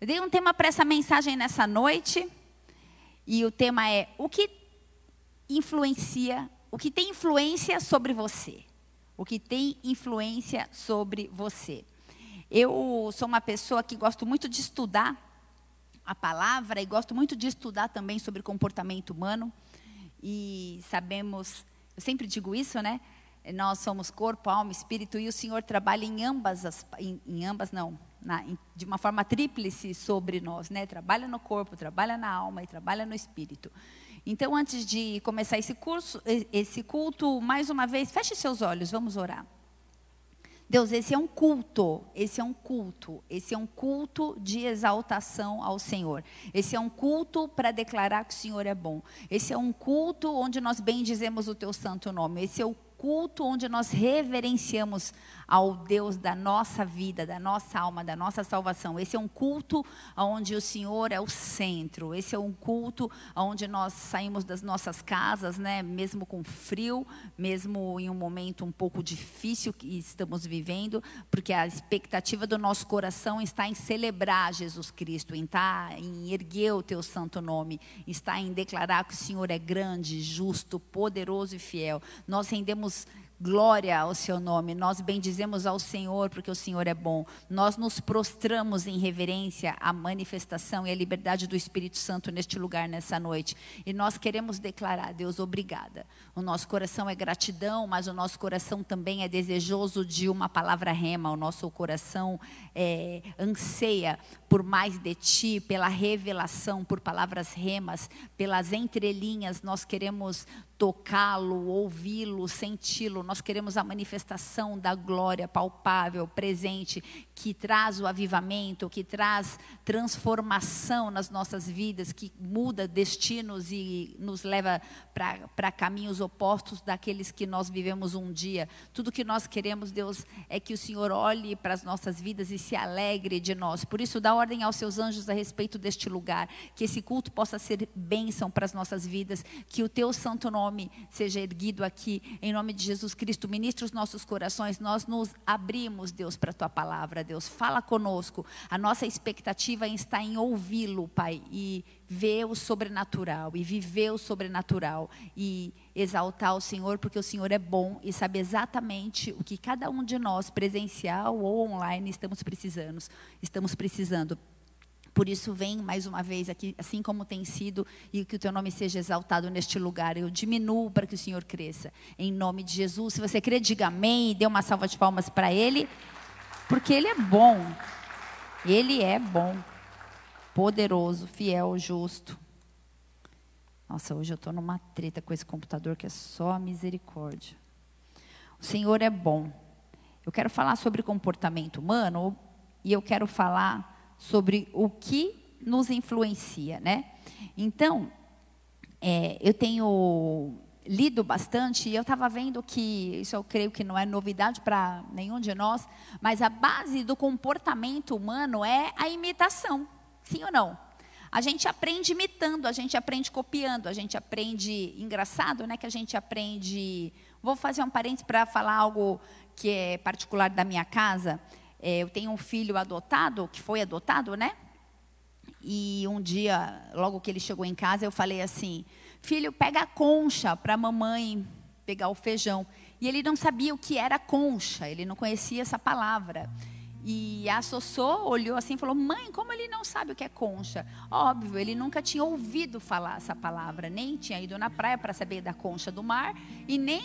Eu dei um tema para essa mensagem nessa noite, e o tema é o que influencia, o que tem influência sobre você. O que tem influência sobre você. Eu sou uma pessoa que gosto muito de estudar a palavra e gosto muito de estudar também sobre comportamento humano. E sabemos, eu sempre digo isso, né? Nós somos corpo, alma, espírito e o Senhor trabalha em ambas as, em, em ambas não, na, de uma forma tríplice sobre nós, né? Trabalha no corpo, trabalha na alma e trabalha no espírito. Então, antes de começar esse curso, esse culto, mais uma vez, feche seus olhos, vamos orar. Deus, esse é um culto, esse é um culto, esse é um culto de exaltação ao Senhor. Esse é um culto para declarar que o Senhor é bom. Esse é um culto onde nós bendizemos o teu santo nome. Esse é o culto onde nós reverenciamos ao Deus da nossa vida, da nossa alma, da nossa salvação. Esse é um culto onde o Senhor é o centro. Esse é um culto onde nós saímos das nossas casas, né, mesmo com frio, mesmo em um momento um pouco difícil que estamos vivendo, porque a expectativa do nosso coração está em celebrar Jesus Cristo, em estar, tá, em erguer o teu santo nome, está em declarar que o Senhor é grande, justo, poderoso e fiel. Nós rendemos glória ao seu nome, nós bendizemos ao Senhor porque o Senhor é bom. Nós nos prostramos em reverência à manifestação e à liberdade do Espírito Santo neste lugar nessa noite. E nós queremos declarar, Deus, obrigada. O nosso coração é gratidão, mas o nosso coração também é desejoso de uma palavra rema. O nosso coração é, anseia por mais de ti, pela revelação, por palavras remas, pelas entrelinhas. Nós queremos tocá-lo, ouvi-lo, senti-lo. Nós queremos a manifestação da glória palpável, presente, que traz o avivamento, que traz transformação nas nossas vidas, que muda destinos e nos leva para caminhos opostos daqueles que nós vivemos um dia. Tudo que nós queremos, Deus, é que o Senhor olhe para as nossas vidas e se alegre de nós. Por isso, dá ordem aos seus anjos a respeito deste lugar, que esse culto possa ser bênção para as nossas vidas, que o teu santo nome seja erguido aqui, em nome de Jesus Cristo. Ministra os nossos corações, nós nos abrimos, Deus, para a tua palavra, Deus. Fala conosco. A nossa expectativa está em ouvi-lo, Pai, e ver o sobrenatural, e viver o sobrenatural, e exaltar o Senhor, porque o Senhor é bom e sabe exatamente o que cada um de nós, presencial ou online, estamos precisando. Estamos precisando. Por isso, vem mais uma vez aqui, assim como tem sido, e que o teu nome seja exaltado neste lugar. Eu diminuo para que o Senhor cresça. Em nome de Jesus. Se você crê, diga amém e dê uma salva de palmas para Ele, porque Ele é bom. Ele é bom, poderoso, fiel, justo. Nossa, hoje eu estou numa treta com esse computador que é só a misericórdia. O Senhor é bom. Eu quero falar sobre comportamento humano e eu quero falar sobre o que nos influencia, né? Então, é, eu tenho lido bastante e eu estava vendo que isso eu creio que não é novidade para nenhum de nós, mas a base do comportamento humano é a imitação, sim ou não? A gente aprende imitando, a gente aprende copiando, a gente aprende engraçado, né? Que a gente aprende. Vou fazer um parênteses para falar algo que é particular da minha casa. É, eu tenho um filho adotado, que foi adotado, né? E um dia, logo que ele chegou em casa, eu falei assim: Filho, pega a concha para a mamãe pegar o feijão. E ele não sabia o que era concha, ele não conhecia essa palavra. E a Sossô olhou assim e falou: Mãe, como ele não sabe o que é concha? Óbvio, ele nunca tinha ouvido falar essa palavra, nem tinha ido na praia para saber da concha do mar, e nem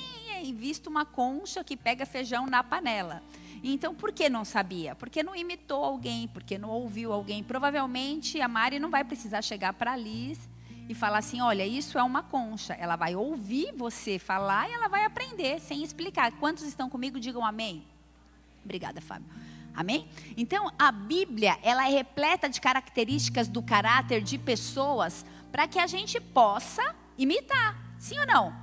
visto uma concha que pega feijão na panela. Então, por que não sabia? Porque não imitou alguém, porque não ouviu alguém. Provavelmente a Mari não vai precisar chegar para a Liz e falar assim: olha, isso é uma concha. Ela vai ouvir você falar e ela vai aprender sem explicar. Quantos estão comigo? Digam amém. Obrigada, Fábio. Amém? Então, a Bíblia, ela é repleta de características do caráter de pessoas para que a gente possa imitar. Sim ou não?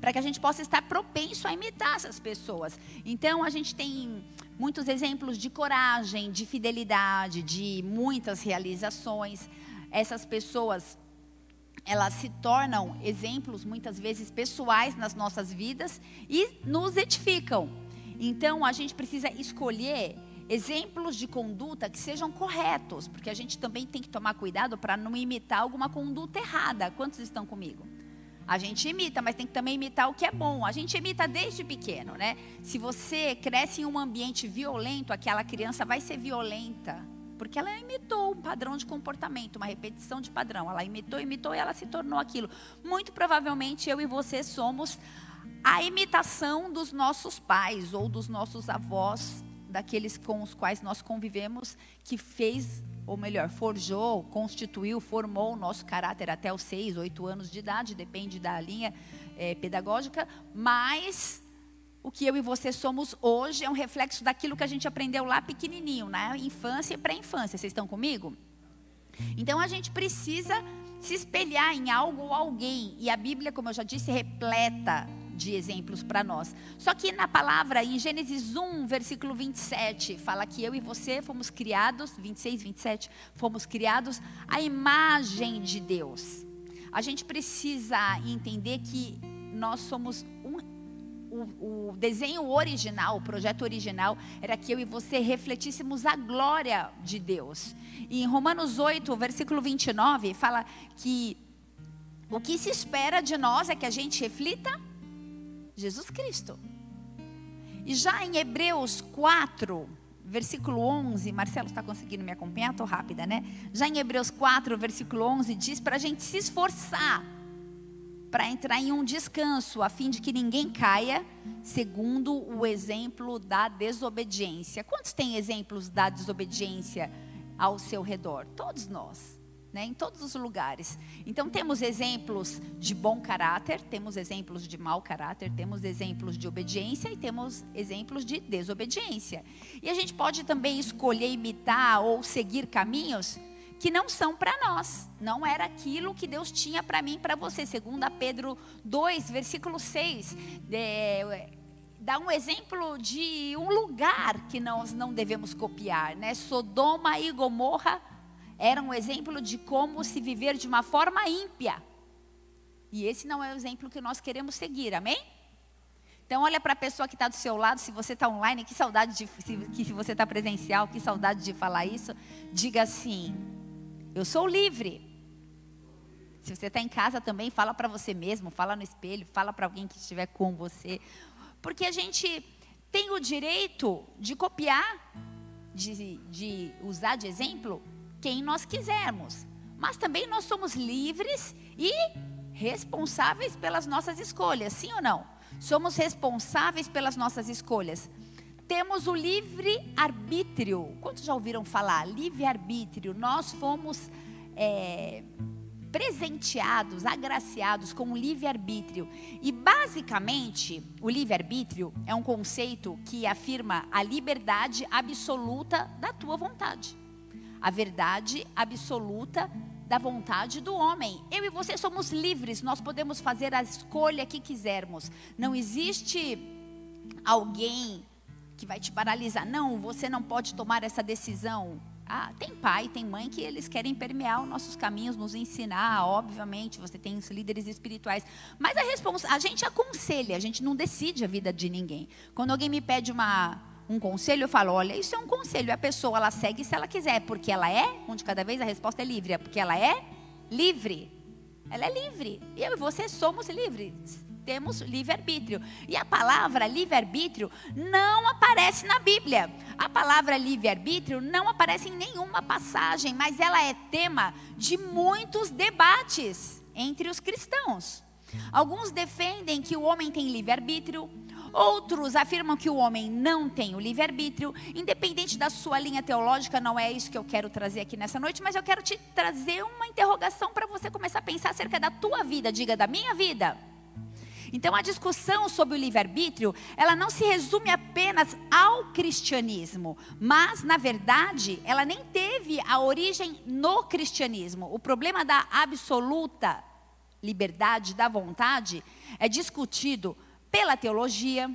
Para que a gente possa estar propenso a imitar essas pessoas. Então, a gente tem muitos exemplos de coragem, de fidelidade, de muitas realizações. Essas pessoas, elas se tornam exemplos muitas vezes pessoais nas nossas vidas e nos edificam. Então a gente precisa escolher exemplos de conduta que sejam corretos, porque a gente também tem que tomar cuidado para não imitar alguma conduta errada. Quantos estão comigo? A gente imita, mas tem que também imitar o que é bom. A gente imita desde pequeno, né? Se você cresce em um ambiente violento, aquela criança vai ser violenta. Porque ela imitou um padrão de comportamento, uma repetição de padrão. Ela imitou, imitou e ela se tornou aquilo. Muito provavelmente eu e você somos a imitação dos nossos pais ou dos nossos avós, daqueles com os quais nós convivemos, que fez ou melhor, forjou, constituiu, formou o nosso caráter até os seis, oito anos de idade, depende da linha é, pedagógica, mas o que eu e você somos hoje é um reflexo daquilo que a gente aprendeu lá pequenininho, na infância e pré-infância. Vocês estão comigo? Então a gente precisa se espelhar em algo ou alguém, e a Bíblia, como eu já disse, repleta de exemplos para nós. Só que na palavra, em Gênesis 1, versículo 27, fala que eu e você fomos criados, 26, 27, fomos criados à imagem de Deus. A gente precisa entender que nós somos o, o, desenho original, o projeto original, era que eu e você refletíssemos a glória de Deus. E em Romanos 8, versículo 29, fala que o que se espera de nós é que a gente reflita Jesus Cristo. E já em Hebreus 4, versículo 11, Marcelo está conseguindo me acompanhar? Estou rápida, né? Já em Hebreus 4, versículo 11, diz para a gente se esforçar para entrar em um descanso, a fim de que ninguém caia, segundo o exemplo da desobediência. Quantos têm exemplos da desobediência ao seu redor? Todos nós né, em todos os lugares. Então temos exemplos de bom caráter, temos exemplos de mau caráter, temos exemplos de obediência e temos exemplos de desobediência. E a gente pode também escolher imitar ou seguir caminhos que não são para nós. Não era aquilo que Deus tinha para mim e para você. Segundo Pedro 2, versículo 6, é, dá um exemplo de um lugar que nós não devemos copiar, né? Sodoma e Gomorra era um exemplo de como se viver de uma forma ímpia. E esse não é o exemplo que nós queremos seguir, amém? Então olha para a pessoa que está do seu lado, se você está online, que saudade de se, que se você está presencial, que saudade de falar isso. Diga assim: eu sou livre. Se você está em casa também, fala para você mesmo, fala no espelho, fala para alguém que estiver com você, porque a gente tem o direito de copiar, de, de usar de exemplo quem nós quisermos. Mas também nós somos livres e responsáveis pelas nossas escolhas, sim ou não? Somos responsáveis pelas nossas escolhas. Temos o livre arbítrio. Quantos já ouviram falar? Livre arbítrio. Nós fomos é, presenteados, agraciados com o livre arbítrio. E basicamente, o livre arbítrio é um conceito que afirma a liberdade absoluta da tua vontade a verdade absoluta da vontade do homem. Eu e você somos livres, nós podemos fazer a escolha que quisermos. Não existe alguém que vai te paralisar. Não, você não pode tomar essa decisão. Ah, tem pai, tem mãe que eles querem permear os nossos caminhos, nos ensinar, obviamente, você tem os líderes espirituais. Mas a, a gente aconselha, a gente não decide a vida de ninguém. Quando alguém me pede uma, um conselho, eu falo, olha, isso é um conselho. A pessoa, ela segue se ela quiser. Porque ela é, um de cada vez, a resposta é livre. É porque ela é livre. Ela é livre. Eu e você somos livres. Temos livre-arbítrio. E a palavra livre-arbítrio não aparece na Bíblia. A palavra livre-arbítrio não aparece em nenhuma passagem, mas ela é tema de muitos debates entre os cristãos. Alguns defendem que o homem tem livre-arbítrio, Outros afirmam que o homem não tem o livre-arbítrio, independente da sua linha teológica, não é isso que eu quero trazer aqui nessa noite, mas eu quero te trazer uma interrogação para você começar a pensar acerca da tua vida, diga da minha vida. Então a discussão sobre o livre-arbítrio, ela não se resume apenas ao cristianismo, mas na verdade, ela nem teve a origem no cristianismo. O problema da absoluta liberdade da vontade é discutido pela teologia,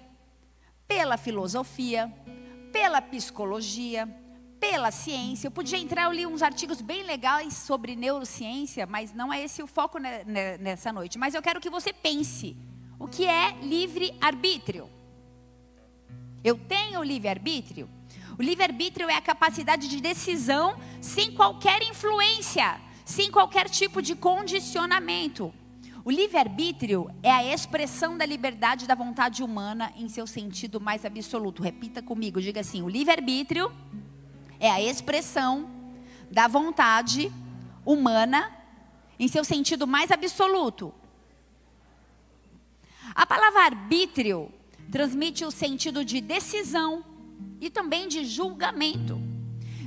pela filosofia, pela psicologia, pela ciência. Eu podia entrar, eu li uns artigos bem legais sobre neurociência, mas não é esse o foco nessa noite. Mas eu quero que você pense: o que é livre-arbítrio? Eu tenho livre-arbítrio? O livre-arbítrio é a capacidade de decisão sem qualquer influência, sem qualquer tipo de condicionamento. O livre-arbítrio é a expressão da liberdade da vontade humana em seu sentido mais absoluto. Repita comigo, diga assim: o livre-arbítrio é a expressão da vontade humana em seu sentido mais absoluto. Palavra arbítrio transmite o sentido de decisão e também de julgamento.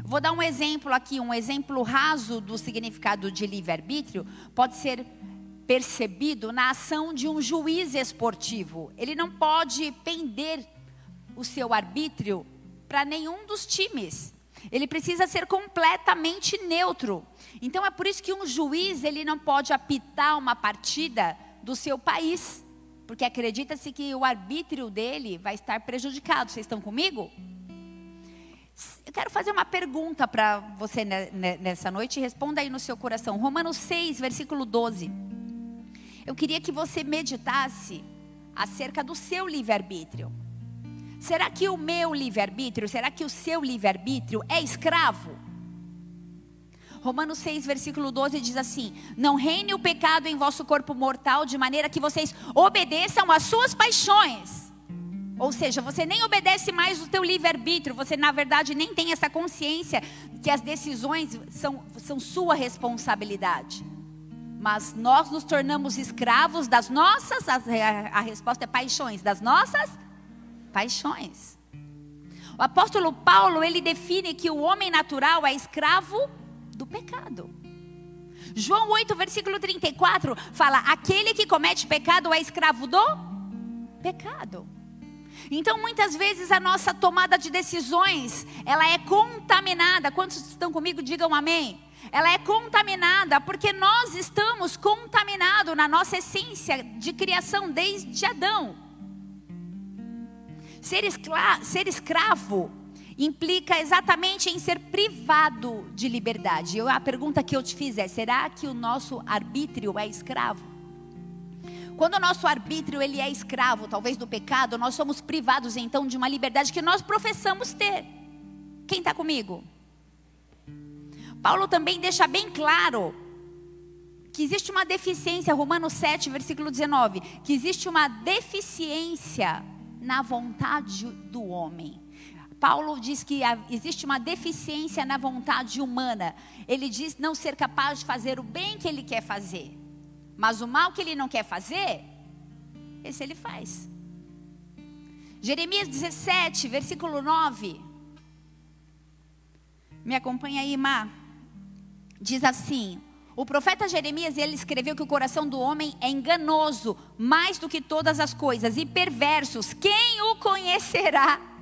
Vou dar um exemplo aqui, um exemplo raso do significado de livre-arbítrio pode ser percebido na ação de um juiz esportivo. Ele não pode pender o seu arbítrio para nenhum dos times. Ele precisa ser completamente neutro. Então é por isso que um juiz ele não pode apitar uma partida do seu país, porque acredita-se que o arbítrio dele vai estar prejudicado. Vocês estão comigo? Eu quero fazer uma pergunta para você nessa noite, responda aí no seu coração. Romanos 6, versículo 12. Eu queria que você meditasse acerca do seu livre-arbítrio. Será que o meu livre-arbítrio, será que o seu livre-arbítrio é escravo? Romanos 6, versículo 12 diz assim: Não reine o pecado em vosso corpo mortal, de maneira que vocês obedeçam às suas paixões. Ou seja, você nem obedece mais o teu livre-arbítrio, você na verdade nem tem essa consciência que as decisões são, são sua responsabilidade. Mas nós nos tornamos escravos das nossas, a, a resposta é paixões, das nossas paixões. O apóstolo Paulo, ele define que o homem natural é escravo do pecado. João 8, versículo 34, fala: aquele que comete pecado é escravo do pecado. Então, muitas vezes a nossa tomada de decisões, ela é contaminada. Quantos estão comigo? Digam amém. Ela é contaminada porque nós estamos contaminados na nossa essência de criação desde Adão. Ser, escra ser escravo implica exatamente em ser privado de liberdade. Eu, a pergunta que eu te fiz é: será que o nosso arbítrio é escravo? Quando o nosso arbítrio ele é escravo, talvez do pecado, nós somos privados então de uma liberdade que nós professamos ter. Quem está comigo? Paulo também deixa bem claro que existe uma deficiência, Romanos 7, versículo 19, que existe uma deficiência na vontade do homem. Paulo diz que existe uma deficiência na vontade humana. Ele diz não ser capaz de fazer o bem que ele quer fazer. Mas o mal que ele não quer fazer, esse ele faz. Jeremias 17, versículo 9. Me acompanha aí, Má. Diz assim: O profeta Jeremias, ele escreveu que o coração do homem é enganoso, mais do que todas as coisas, e perversos. Quem o conhecerá?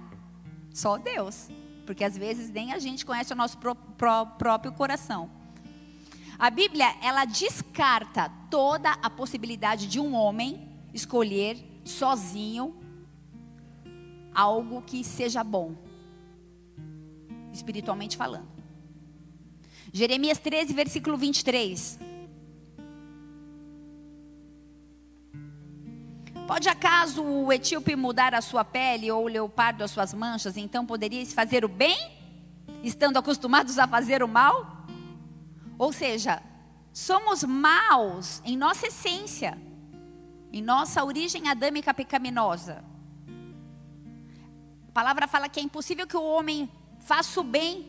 Só Deus. Porque às vezes nem a gente conhece o nosso pró pró próprio coração. A Bíblia, ela descarta toda a possibilidade de um homem escolher sozinho algo que seja bom, espiritualmente falando. Jeremias 13, versículo 23. Pode acaso o etíope mudar a sua pele ou o leopardo as suas manchas, então poderíeis fazer o bem, estando acostumados a fazer o mal? Ou seja, somos maus em nossa essência, em nossa origem adâmica pecaminosa. A palavra fala que é impossível que o homem faça o bem,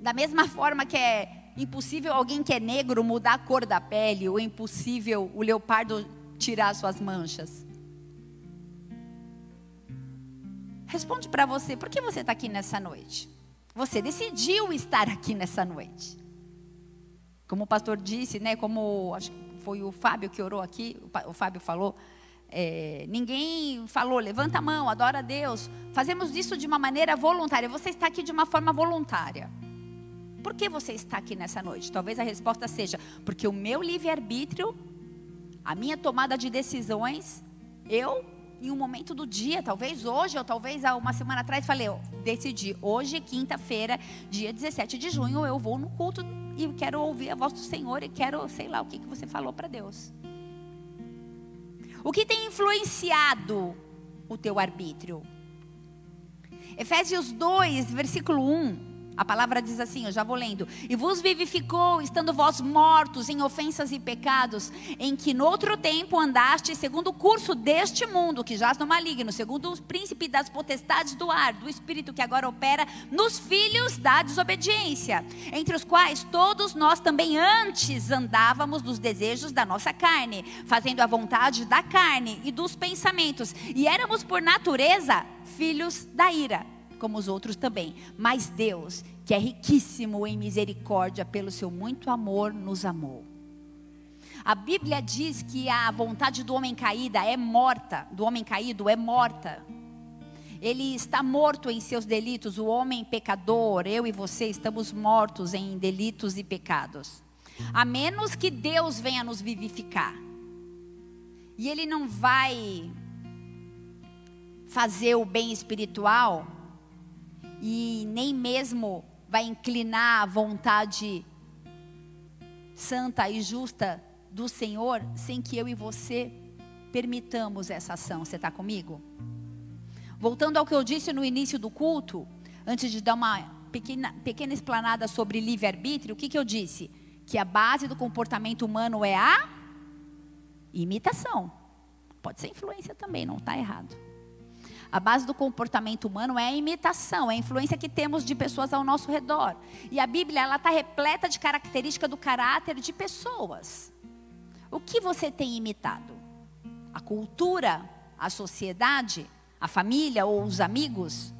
da mesma forma que é impossível alguém que é negro mudar a cor da pele, ou é impossível o leopardo tirar suas manchas. Responde para você, por que você está aqui nessa noite? Você decidiu estar aqui nessa noite. Como o pastor disse, né? Como acho que foi o Fábio que orou aqui, o Fábio falou. É, ninguém falou, levanta a mão, adora a Deus. Fazemos isso de uma maneira voluntária. Você está aqui de uma forma voluntária. Por que você está aqui nessa noite? Talvez a resposta seja: porque o meu livre-arbítrio, a minha tomada de decisões, eu, em um momento do dia, talvez hoje, ou talvez há uma semana atrás, falei: eu decidi, hoje, quinta-feira, dia 17 de junho, eu vou no culto e quero ouvir a voz do Senhor e quero, sei lá, o que, que você falou para Deus. O que tem influenciado o teu arbítrio? Efésios 2, versículo 1. A palavra diz assim, eu já vou lendo. E vos vivificou, estando vós mortos em ofensas e pecados, em que no outro tempo andaste segundo o curso deste mundo, que jaz no maligno, segundo o príncipe das potestades do ar, do espírito que agora opera nos filhos da desobediência, entre os quais todos nós também antes andávamos nos desejos da nossa carne, fazendo a vontade da carne e dos pensamentos, e éramos por natureza filhos da ira como os outros também. Mas Deus, que é riquíssimo em misericórdia, pelo seu muito amor, nos amou. A Bíblia diz que a vontade do homem caída é morta, do homem caído é morta. Ele está morto em seus delitos, o homem pecador, eu e você estamos mortos em delitos e pecados. A menos que Deus venha nos vivificar. E ele não vai fazer o bem espiritual e nem mesmo vai inclinar a vontade santa e justa do Senhor sem que eu e você permitamos essa ação. Você está comigo? Voltando ao que eu disse no início do culto, antes de dar uma pequena, pequena explanada sobre livre-arbítrio, o que, que eu disse? Que a base do comportamento humano é a imitação. Pode ser influência também, não está errado. A base do comportamento humano é a imitação, é a influência que temos de pessoas ao nosso redor. E a Bíblia ela está repleta de característica do caráter de pessoas. O que você tem imitado? A cultura, a sociedade, a família ou os amigos?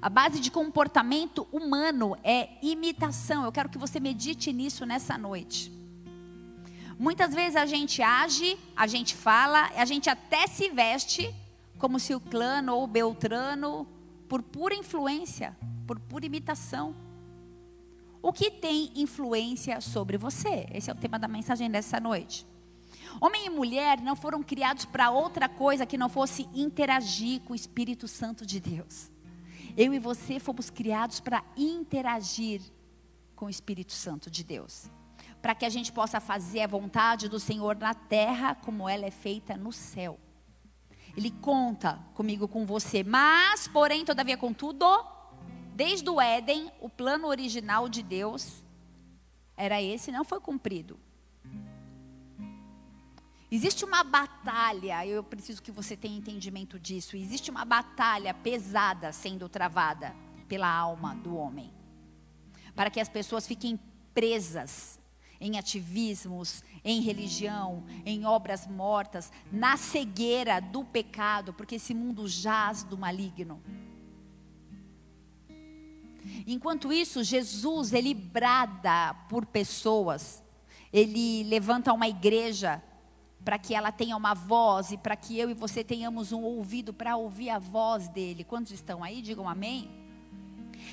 A base de comportamento humano é imitação. Eu quero que você medite nisso nessa noite. Muitas vezes a gente age, a gente fala, a gente até se veste como se o clã ou o Beltrano, por pura influência, por pura imitação. O que tem influência sobre você? Esse é o tema da mensagem dessa noite. Homem e mulher não foram criados para outra coisa que não fosse interagir com o Espírito Santo de Deus. Eu e você fomos criados para interagir com o Espírito Santo de Deus. Para que a gente possa fazer a vontade do Senhor na terra como ela é feita no céu. Ele conta comigo, com você. Mas, porém, todavia, contudo, desde o Éden, o plano original de Deus era esse, não foi cumprido. Existe uma batalha, eu preciso que você tenha entendimento disso. Existe uma batalha pesada sendo travada pela alma do homem, para que as pessoas fiquem presas em ativismos, em religião, em obras mortas, na cegueira do pecado, porque esse mundo jaz do maligno. Enquanto isso, Jesus, ele brada por pessoas, ele levanta uma igreja para que ela tenha uma voz e para que eu e você tenhamos um ouvido para ouvir a voz dele. Quantos estão aí? Digam amém.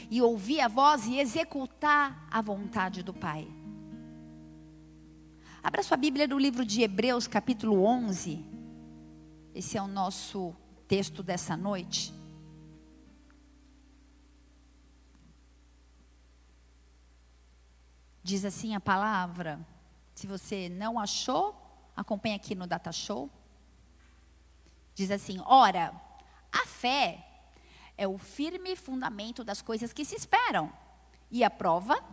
E ouvir a voz e executar a vontade do Pai. Abra sua Bíblia no livro de Hebreus, capítulo 11. Esse é o nosso texto dessa noite. Diz assim a palavra. Se você não achou, acompanhe aqui no Data Show. Diz assim: Ora, a fé é o firme fundamento das coisas que se esperam e a prova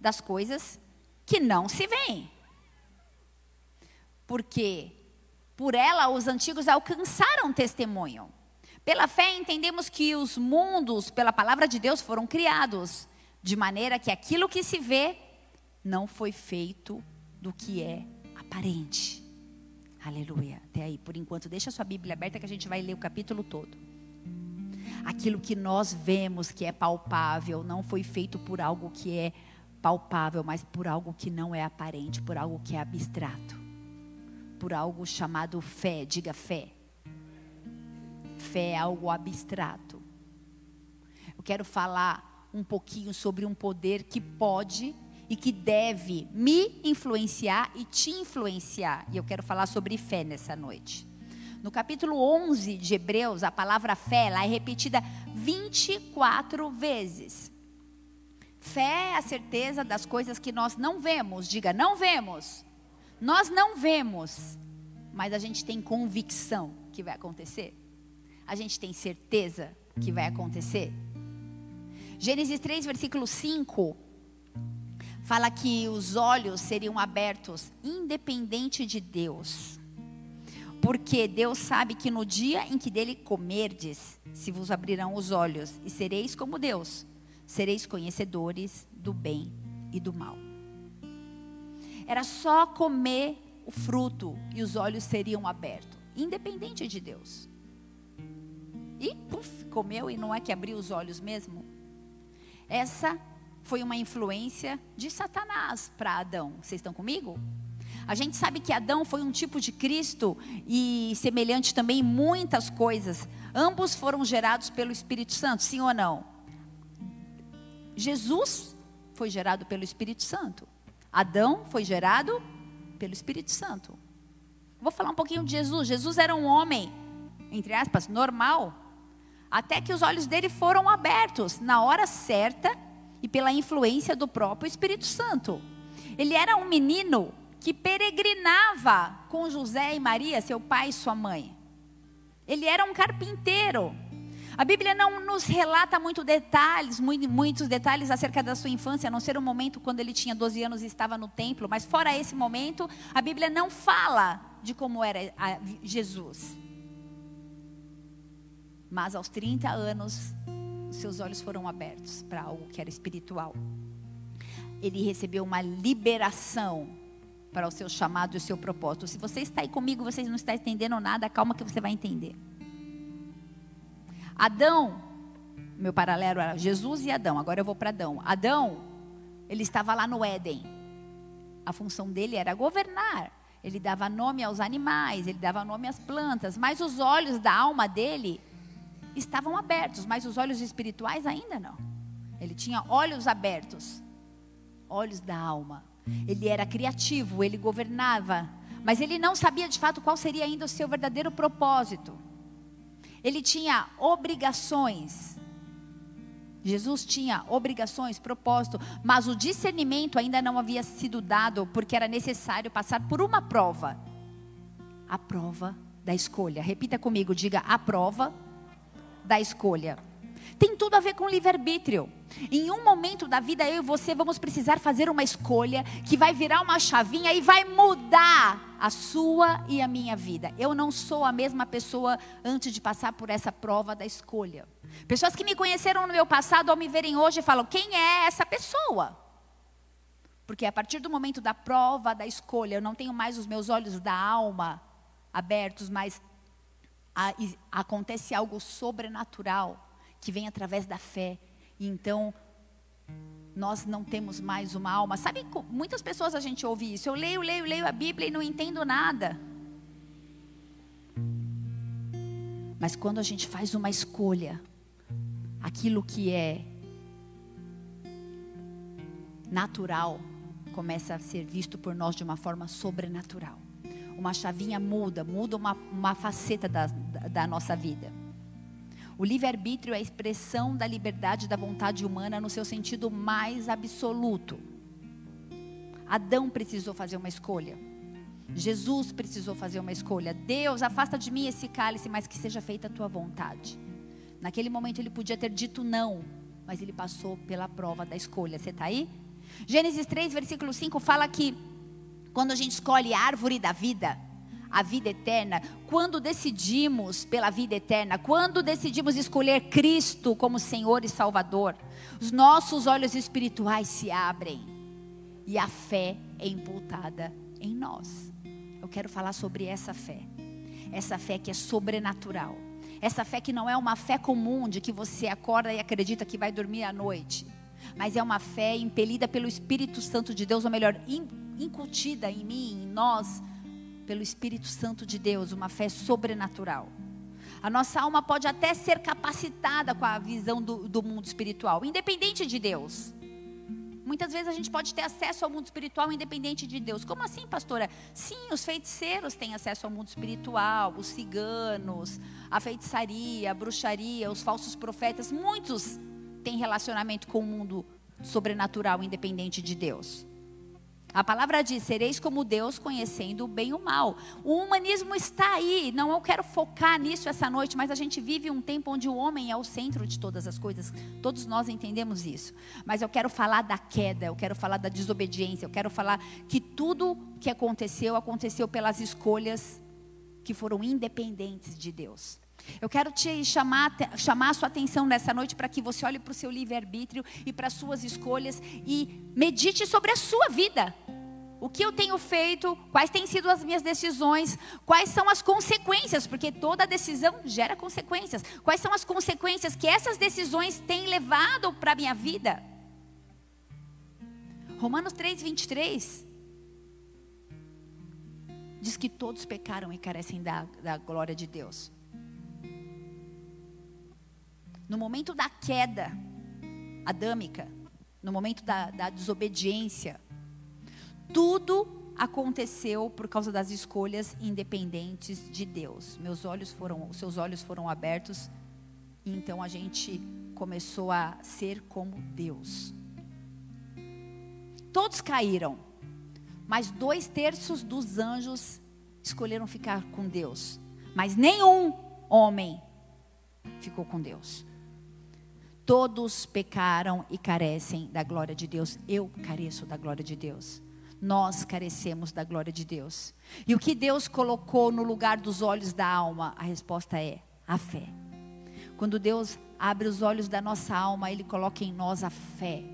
das coisas que não se veem porque por ela os antigos alcançaram testemunho. Pela fé entendemos que os mundos, pela palavra de Deus, foram criados, de maneira que aquilo que se vê não foi feito do que é aparente. Aleluia. Até aí, por enquanto, deixa a sua Bíblia aberta que a gente vai ler o capítulo todo. Aquilo que nós vemos que é palpável não foi feito por algo que é palpável, mas por algo que não é aparente, por algo que é abstrato por algo chamado fé. Diga fé. Fé é algo abstrato. Eu quero falar um pouquinho sobre um poder que pode e que deve me influenciar e te influenciar. E eu quero falar sobre fé nessa noite. No capítulo 11 de Hebreus, a palavra fé é repetida 24 vezes. Fé é a certeza das coisas que nós não vemos. Diga, não vemos. Nós não vemos, mas a gente tem convicção que vai acontecer. A gente tem certeza que vai acontecer. Gênesis 3, versículo 5, fala que os olhos seriam abertos independente de Deus. Porque Deus sabe que no dia em que dele comerdes, se vos abrirão os olhos, e sereis como Deus, sereis conhecedores do bem e do mal. Era só comer o fruto e os olhos seriam abertos, independente de Deus. E, puf, comeu e não é que abriu os olhos mesmo? Essa foi uma influência de Satanás para Adão. Vocês estão comigo? A gente sabe que Adão foi um tipo de Cristo e semelhante também em muitas coisas. Ambos foram gerados pelo Espírito Santo, sim ou não? Jesus foi gerado pelo Espírito Santo. Adão foi gerado pelo Espírito Santo. Vou falar um pouquinho de Jesus. Jesus era um homem, entre aspas, normal, até que os olhos dele foram abertos na hora certa e pela influência do próprio Espírito Santo. Ele era um menino que peregrinava com José e Maria, seu pai e sua mãe. Ele era um carpinteiro. A Bíblia não nos relata muito detalhes, muito, muitos detalhes acerca da sua infância, a não ser o momento quando ele tinha 12 anos e estava no templo, mas fora esse momento, a Bíblia não fala de como era Jesus. Mas aos 30 anos, seus olhos foram abertos para algo que era espiritual. Ele recebeu uma liberação para o seu chamado e o seu propósito. Se você está aí comigo, você não está entendendo nada, calma que você vai entender. Adão, meu paralelo era Jesus e Adão, agora eu vou para Adão. Adão, ele estava lá no Éden. A função dele era governar. Ele dava nome aos animais, ele dava nome às plantas, mas os olhos da alma dele estavam abertos, mas os olhos espirituais ainda não. Ele tinha olhos abertos, olhos da alma. Ele era criativo, ele governava, mas ele não sabia de fato qual seria ainda o seu verdadeiro propósito. Ele tinha obrigações. Jesus tinha obrigações, propósito, mas o discernimento ainda não havia sido dado porque era necessário passar por uma prova. A prova da escolha. Repita comigo, diga a prova da escolha. Tem tudo a ver com livre-arbítrio. Em um momento da vida, eu e você vamos precisar fazer uma escolha que vai virar uma chavinha e vai mudar a sua e a minha vida. Eu não sou a mesma pessoa antes de passar por essa prova da escolha. Pessoas que me conheceram no meu passado, ao me verem hoje, falam: quem é essa pessoa? Porque a partir do momento da prova da escolha, eu não tenho mais os meus olhos da alma abertos, mas a, acontece algo sobrenatural que vem através da fé. E então nós não temos mais uma alma. Sabe, muitas pessoas a gente ouve isso. Eu leio, leio, leio a Bíblia e não entendo nada. Mas quando a gente faz uma escolha, aquilo que é natural começa a ser visto por nós de uma forma sobrenatural. Uma chavinha muda, muda uma, uma faceta da, da, da nossa vida. O livre-arbítrio é a expressão da liberdade da vontade humana no seu sentido mais absoluto. Adão precisou fazer uma escolha. Jesus precisou fazer uma escolha. Deus, afasta de mim esse cálice, mas que seja feita a tua vontade. Naquele momento ele podia ter dito não, mas ele passou pela prova da escolha. Você está aí? Gênesis 3, versículo 5 fala que quando a gente escolhe a árvore da vida, a vida eterna, quando decidimos pela vida eterna, quando decidimos escolher Cristo como Senhor e Salvador, os nossos olhos espirituais se abrem e a fé é imputada em nós. Eu quero falar sobre essa fé, essa fé que é sobrenatural, essa fé que não é uma fé comum de que você acorda e acredita que vai dormir à noite, mas é uma fé impelida pelo Espírito Santo de Deus, ou melhor, incutida em mim, em nós pelo Espírito Santo de Deus, uma fé sobrenatural. A nossa alma pode até ser capacitada com a visão do, do mundo espiritual, independente de Deus. Muitas vezes a gente pode ter acesso ao mundo espiritual independente de Deus. Como assim, pastora? Sim, os feiticeiros têm acesso ao mundo espiritual, os ciganos, a feitiçaria, a bruxaria, os falsos profetas, muitos têm relacionamento com o mundo sobrenatural independente de Deus. A palavra diz: sereis como Deus, conhecendo o bem e o mal. O humanismo está aí. Não eu quero focar nisso essa noite, mas a gente vive um tempo onde o homem é o centro de todas as coisas. Todos nós entendemos isso. Mas eu quero falar da queda, eu quero falar da desobediência, eu quero falar que tudo que aconteceu, aconteceu pelas escolhas que foram independentes de Deus. Eu quero te chamar, chamar a sua atenção nessa noite para que você olhe para o seu livre-arbítrio e para as suas escolhas e medite sobre a sua vida. O que eu tenho feito, quais têm sido as minhas decisões, quais são as consequências, porque toda decisão gera consequências. Quais são as consequências que essas decisões têm levado para a minha vida? Romanos 3, 23 diz que todos pecaram e carecem da, da glória de Deus. No momento da queda adâmica, no momento da, da desobediência, tudo aconteceu por causa das escolhas independentes de Deus. Meus olhos foram, os seus olhos foram abertos, e então a gente começou a ser como Deus. Todos caíram, mas dois terços dos anjos escolheram ficar com Deus, mas nenhum homem ficou com Deus. Todos pecaram e carecem da glória de Deus. Eu careço da glória de Deus. Nós carecemos da glória de Deus. E o que Deus colocou no lugar dos olhos da alma? A resposta é a fé. Quando Deus abre os olhos da nossa alma, Ele coloca em nós a fé.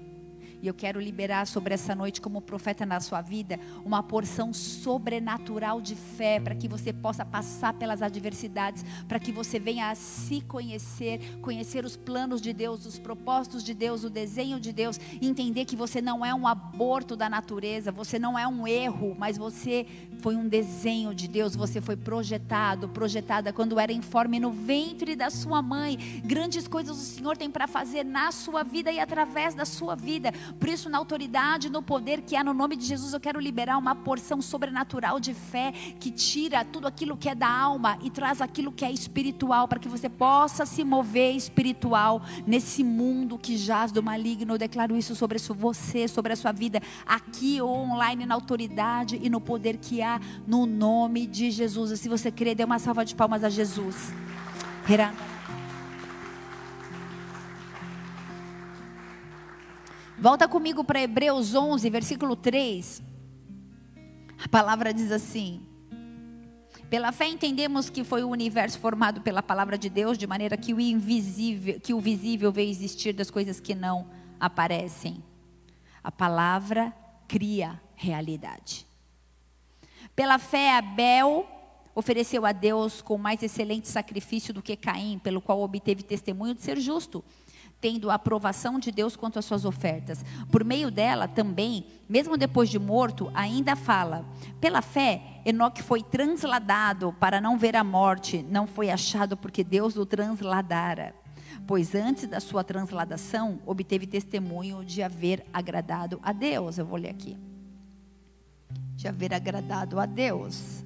E eu quero liberar sobre essa noite, como profeta na sua vida, uma porção sobrenatural de fé, para que você possa passar pelas adversidades, para que você venha a se conhecer, conhecer os planos de Deus, os propósitos de Deus, o desenho de Deus, entender que você não é um aborto da natureza, você não é um erro, mas você foi um desenho de Deus, você foi projetado, projetada quando era informe no ventre da sua mãe. Grandes coisas o Senhor tem para fazer na sua vida e através da sua vida. Por isso, na autoridade, no poder que há no nome de Jesus, eu quero liberar uma porção sobrenatural de fé que tira tudo aquilo que é da alma e traz aquilo que é espiritual, para que você possa se mover espiritual nesse mundo que jaz do maligno. Eu declaro isso sobre você, sobre a sua vida, aqui ou online, na autoridade e no poder que há no nome de Jesus. E se você crer, dê uma salva de palmas a Jesus. Volta comigo para Hebreus 11, versículo 3. A palavra diz assim: Pela fé entendemos que foi o universo formado pela palavra de Deus, de maneira que o invisível, que o visível veio existir das coisas que não aparecem. A palavra cria realidade. Pela fé Abel ofereceu a Deus com mais excelente sacrifício do que Caim, pelo qual obteve testemunho de ser justo tendo a aprovação de Deus quanto às suas ofertas. Por meio dela também, mesmo depois de morto, ainda fala. Pela fé, Enoque foi transladado para não ver a morte, não foi achado porque Deus o transladara. Pois antes da sua transladação, obteve testemunho de haver agradado a Deus. Eu vou ler aqui. De haver agradado a Deus.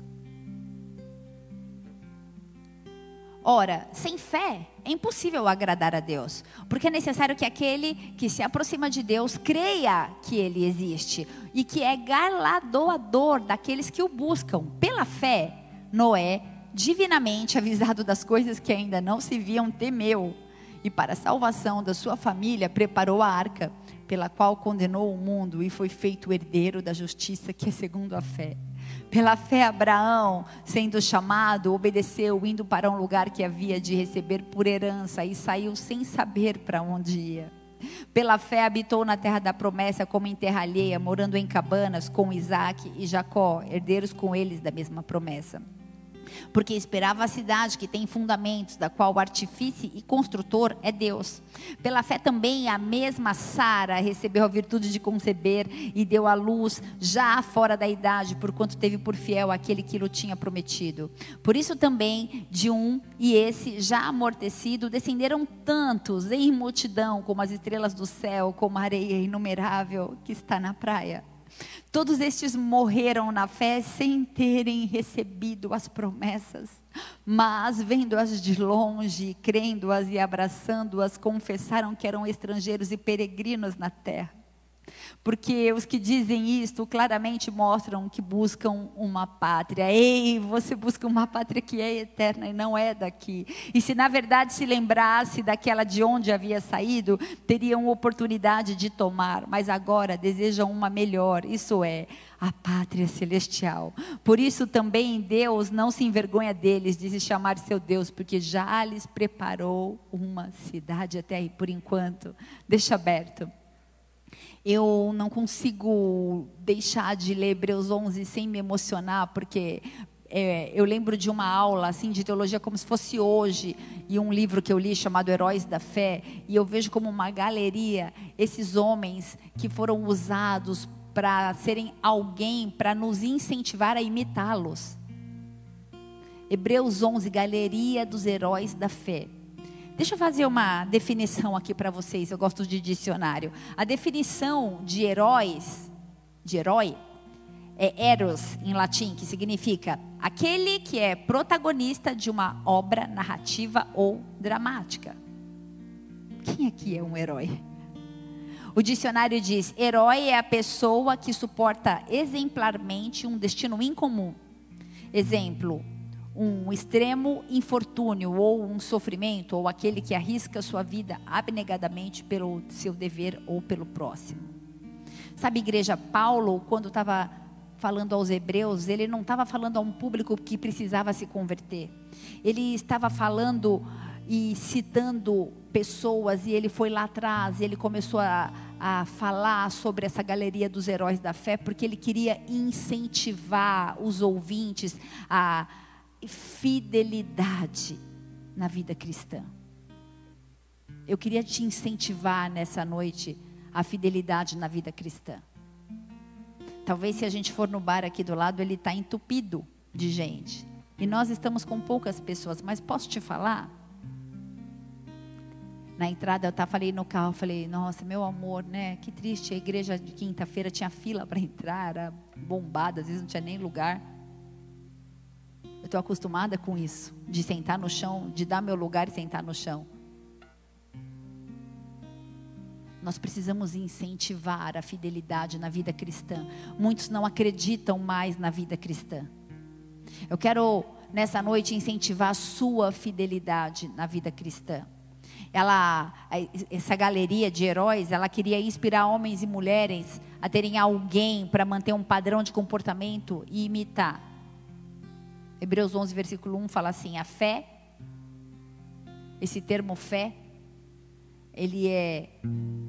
Ora, sem fé é impossível agradar a Deus, porque é necessário que aquele que se aproxima de Deus creia que ele existe e que é galardoador daqueles que o buscam. Pela fé, Noé, divinamente avisado das coisas que ainda não se viam, temeu e para a salvação da sua família preparou a arca, pela qual condenou o mundo e foi feito herdeiro da justiça que é segundo a fé. Pela fé, Abraão, sendo chamado, obedeceu, indo para um lugar que havia de receber por herança e saiu sem saber para onde ia. Pela fé, habitou na terra da promessa como em terra alheia, morando em cabanas com Isaac e Jacó, herdeiros com eles da mesma promessa porque esperava a cidade que tem fundamentos, da qual o artifício e construtor é Deus. Pela fé também a mesma Sara recebeu a virtude de conceber e deu à luz já fora da idade, porquanto teve por fiel aquele que lhe tinha prometido. Por isso também de um e esse já amortecido descenderam tantos em multidão como as estrelas do céu, como a areia inumerável que está na praia. Todos estes morreram na fé sem terem recebido as promessas, mas vendo-as de longe, crendo-as e abraçando-as, confessaram que eram estrangeiros e peregrinos na terra. Porque os que dizem isto claramente mostram que buscam uma pátria. Ei, você busca uma pátria que é eterna e não é daqui. E se na verdade se lembrasse daquela de onde havia saído, teriam oportunidade de tomar, mas agora desejam uma melhor, isso é, a pátria celestial. Por isso também Deus não se envergonha deles de se chamar seu Deus, porque já lhes preparou uma cidade até aí por enquanto. Deixa aberto eu não consigo deixar de ler Hebreus 11 sem me emocionar, porque é, eu lembro de uma aula assim de teologia como se fosse hoje e um livro que eu li chamado Heróis da Fé e eu vejo como uma galeria esses homens que foram usados para serem alguém para nos incentivar a imitá-los. Hebreus 11, galeria dos heróis da fé. Deixa eu fazer uma definição aqui para vocês. Eu gosto de dicionário. A definição de heróis, de herói, é eros em latim, que significa aquele que é protagonista de uma obra narrativa ou dramática. Quem aqui é um herói? O dicionário diz: herói é a pessoa que suporta exemplarmente um destino incomum. Exemplo: um extremo infortúnio ou um sofrimento, ou aquele que arrisca sua vida abnegadamente pelo seu dever ou pelo próximo. Sabe, igreja, Paulo, quando estava falando aos hebreus, ele não estava falando a um público que precisava se converter. Ele estava falando e citando pessoas, e ele foi lá atrás, ele começou a, a falar sobre essa galeria dos heróis da fé, porque ele queria incentivar os ouvintes a fidelidade na vida cristã. Eu queria te incentivar nessa noite a fidelidade na vida cristã. Talvez se a gente for no bar aqui do lado, ele está entupido de gente. E nós estamos com poucas pessoas, mas posso te falar? Na entrada eu tava, falei no carro, falei, nossa, meu amor, né? Que triste, a igreja de quinta-feira tinha fila para entrar, era bombada, às vezes não tinha nem lugar. Estou acostumada com isso, de sentar no chão, de dar meu lugar e sentar no chão. Nós precisamos incentivar a fidelidade na vida cristã. Muitos não acreditam mais na vida cristã. Eu quero nessa noite incentivar a sua fidelidade na vida cristã. Ela, essa galeria de heróis, ela queria inspirar homens e mulheres a terem alguém para manter um padrão de comportamento e imitar. Hebreus 11, versículo 1 fala assim: a fé, esse termo fé, ele é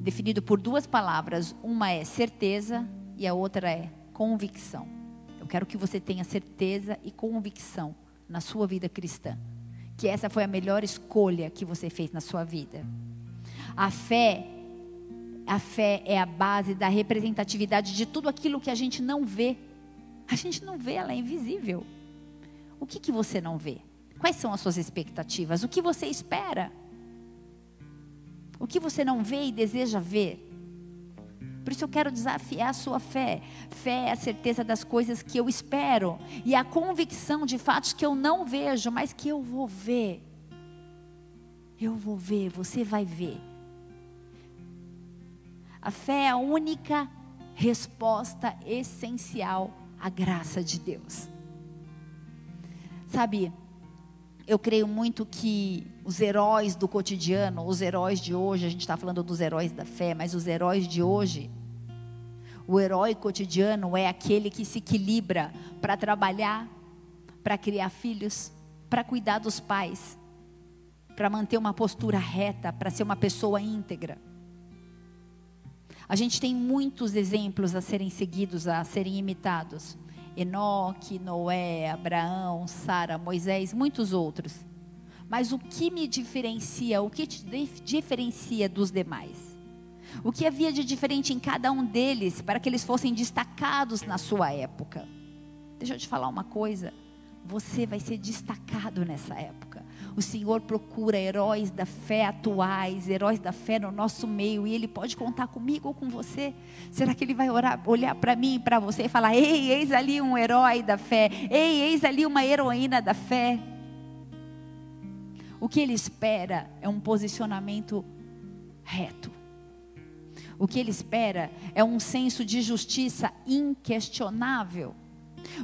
definido por duas palavras. Uma é certeza e a outra é convicção. Eu quero que você tenha certeza e convicção na sua vida cristã. Que essa foi a melhor escolha que você fez na sua vida. A fé, a fé é a base da representatividade de tudo aquilo que a gente não vê. A gente não vê, ela é invisível. O que, que você não vê? Quais são as suas expectativas? O que você espera? O que você não vê e deseja ver? Por isso eu quero desafiar a sua fé. Fé é a certeza das coisas que eu espero e a convicção de fatos que eu não vejo, mas que eu vou ver. Eu vou ver, você vai ver. A fé é a única resposta essencial à graça de Deus. Sabe, eu creio muito que os heróis do cotidiano, os heróis de hoje, a gente está falando dos heróis da fé, mas os heróis de hoje, o herói cotidiano é aquele que se equilibra para trabalhar, para criar filhos, para cuidar dos pais, para manter uma postura reta, para ser uma pessoa íntegra. A gente tem muitos exemplos a serem seguidos, a serem imitados. Enoque, Noé, Abraão, Sara, Moisés, muitos outros. Mas o que me diferencia, o que te diferencia dos demais? O que havia de diferente em cada um deles para que eles fossem destacados na sua época? Deixa eu te falar uma coisa. Você vai ser destacado nessa época. O Senhor procura heróis da fé atuais, heróis da fé no nosso meio, e Ele pode contar comigo ou com você. Será que Ele vai orar, olhar para mim e para você e falar: Ei, eis ali um herói da fé, ei, eis ali uma heroína da fé? O que Ele espera é um posicionamento reto. O que ele espera é um senso de justiça inquestionável.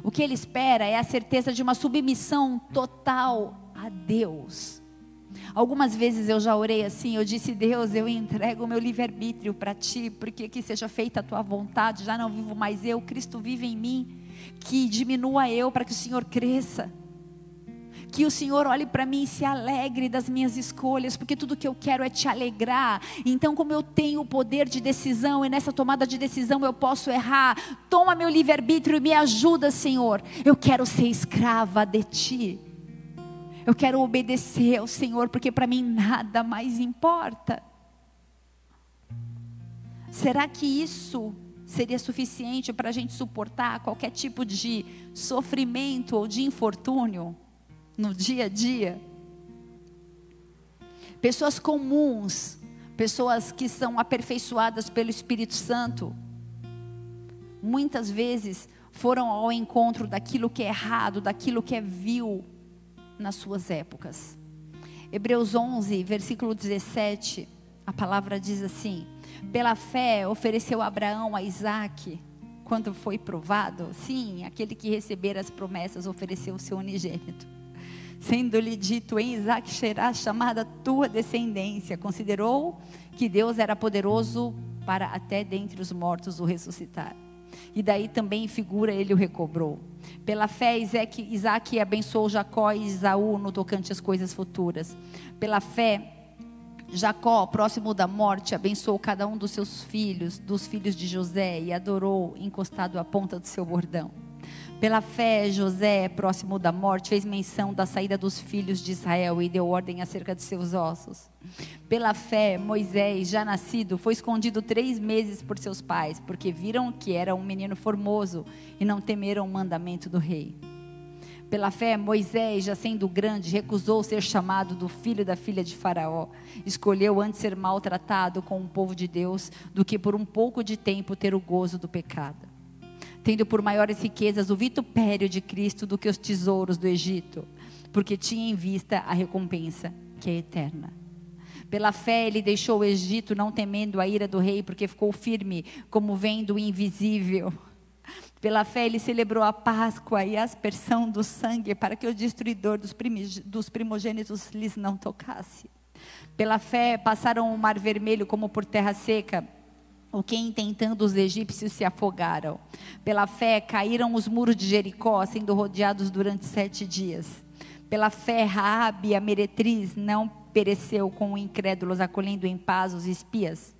O que ele espera é a certeza de uma submissão total a Deus. Algumas vezes eu já orei assim, eu disse: Deus, eu entrego o meu livre-arbítrio para ti, porque que seja feita a tua vontade, já não vivo mais eu, Cristo vive em mim, que diminua eu para que o Senhor cresça que o Senhor olhe para mim e se alegre das minhas escolhas, porque tudo que eu quero é te alegrar. Então, como eu tenho o poder de decisão e nessa tomada de decisão eu posso errar, toma meu livre-arbítrio e me ajuda, Senhor. Eu quero ser escrava de ti. Eu quero obedecer ao Senhor, porque para mim nada mais importa. Será que isso seria suficiente para a gente suportar qualquer tipo de sofrimento ou de infortúnio? no dia a dia. Pessoas comuns, pessoas que são aperfeiçoadas pelo Espírito Santo, muitas vezes foram ao encontro daquilo que é errado, daquilo que é vil nas suas épocas. Hebreus 11, versículo 17, a palavra diz assim: Pela fé ofereceu Abraão a Isaac, quando foi provado, sim, aquele que receber as promessas ofereceu o seu unigênito sendo-lhe dito em Isaac será chamada tua descendência, considerou que Deus era poderoso para até dentre os mortos o ressuscitar. E daí também figura ele o recobrou. Pela fé, Isaac abençoou Jacó e Isaú no tocante às coisas futuras. Pela fé, Jacó, próximo da morte, abençoou cada um dos seus filhos, dos filhos de José, e adorou encostado à ponta do seu bordão. Pela fé, José, próximo da morte, fez menção da saída dos filhos de Israel e deu ordem acerca de seus ossos. Pela fé, Moisés, já nascido, foi escondido três meses por seus pais, porque viram que era um menino formoso e não temeram o mandamento do rei. Pela fé, Moisés, já sendo grande, recusou ser chamado do filho da filha de Faraó. Escolheu antes ser maltratado com o povo de Deus do que por um pouco de tempo ter o gozo do pecado tendo por maiores riquezas o vitupério de Cristo do que os tesouros do Egito, porque tinha em vista a recompensa que é eterna. Pela fé ele deixou o Egito, não temendo a ira do rei, porque ficou firme, como vendo o invisível. Pela fé ele celebrou a Páscoa e a aspersão do sangue, para que o destruidor dos primogênitos lhes não tocasse. Pela fé passaram o mar vermelho como por terra seca o que intentando os egípcios se afogaram. Pela fé caíram os muros de Jericó, sendo rodeados durante sete dias. Pela fé, Raabe, a meretriz, não pereceu com incrédulos, acolhendo em paz os espias.